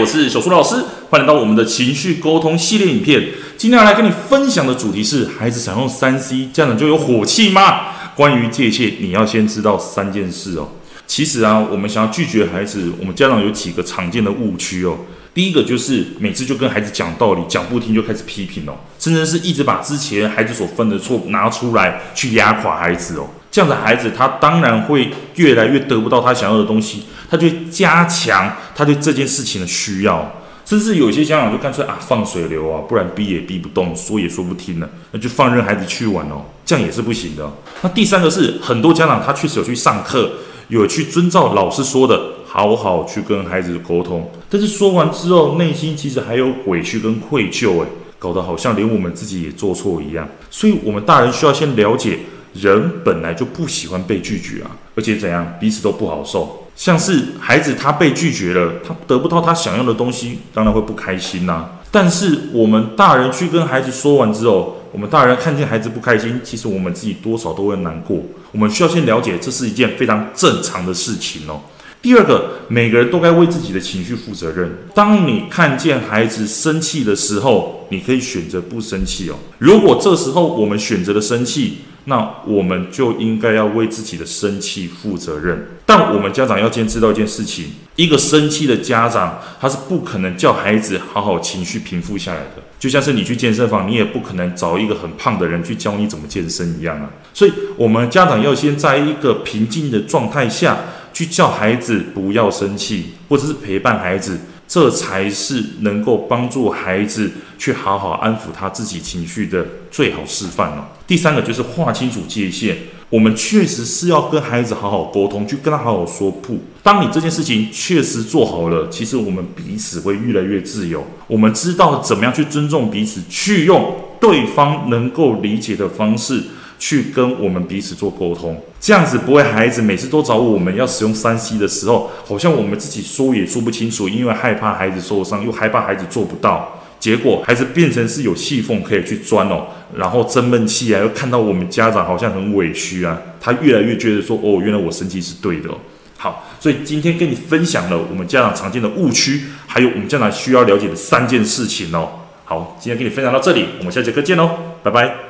我是小苏老师，欢迎到我们的情绪沟通系列影片。今天要来跟你分享的主题是：孩子想用三 C，家长就有火气吗？关于界限，你要先知道三件事哦。其实啊，我们想要拒绝孩子，我们家长有几个常见的误区哦。第一个就是每次就跟孩子讲道理，讲不听就开始批评哦，甚至是一直把之前孩子所犯的错拿出来去压垮孩子哦。这样的孩子，他当然会越来越得不到他想要的东西，他就加强他对这件事情的需要，甚至有些家长就干脆啊放水流啊，不然逼也逼不动，说也说不听了，那就放任孩子去玩哦，这样也是不行的。那第三个是很多家长他确实有去上课，有去遵照老师说的，好好去跟孩子沟通，但是说完之后，内心其实还有委屈跟愧疚，诶，搞得好像连我们自己也做错一样，所以我们大人需要先了解。人本来就不喜欢被拒绝啊，而且怎样，彼此都不好受。像是孩子他被拒绝了，他得不到他想要的东西，当然会不开心呐。但是我们大人去跟孩子说完之后，我们大人看见孩子不开心，其实我们自己多少都会难过。我们需要先了解，这是一件非常正常的事情哦。第二个，每个人都该为自己的情绪负责任。当你看见孩子生气的时候，你可以选择不生气哦。如果这时候我们选择了生气，那我们就应该要为自己的生气负责任。但我们家长要先知道一件事情：一个生气的家长，他是不可能叫孩子好好情绪平复下来的。就像是你去健身房，你也不可能找一个很胖的人去教你怎么健身一样啊。所以，我们家长要先在一个平静的状态下去叫孩子不要生气，或者是陪伴孩子。这才是能够帮助孩子去好好安抚他自己情绪的最好示范哦。第三个就是划清楚界限，我们确实是要跟孩子好好沟通，去跟他好好说不。当你这件事情确实做好了，其实我们彼此会越来越自由。我们知道怎么样去尊重彼此，去用对方能够理解的方式。去跟我们彼此做沟通，这样子不会孩子每次都找我们要使用三 C 的时候，好像我们自己说也说不清楚，因为害怕孩子受伤，又害怕孩子做不到，结果孩子变成是有细缝可以去钻哦，然后生闷气啊，又看到我们家长好像很委屈啊，他越来越觉得说哦，原来我生气是对的。好，所以今天跟你分享了我们家长常见的误区，还有我们家长需要了解的三件事情哦。好，今天跟你分享到这里，我们下节课见喽，拜拜。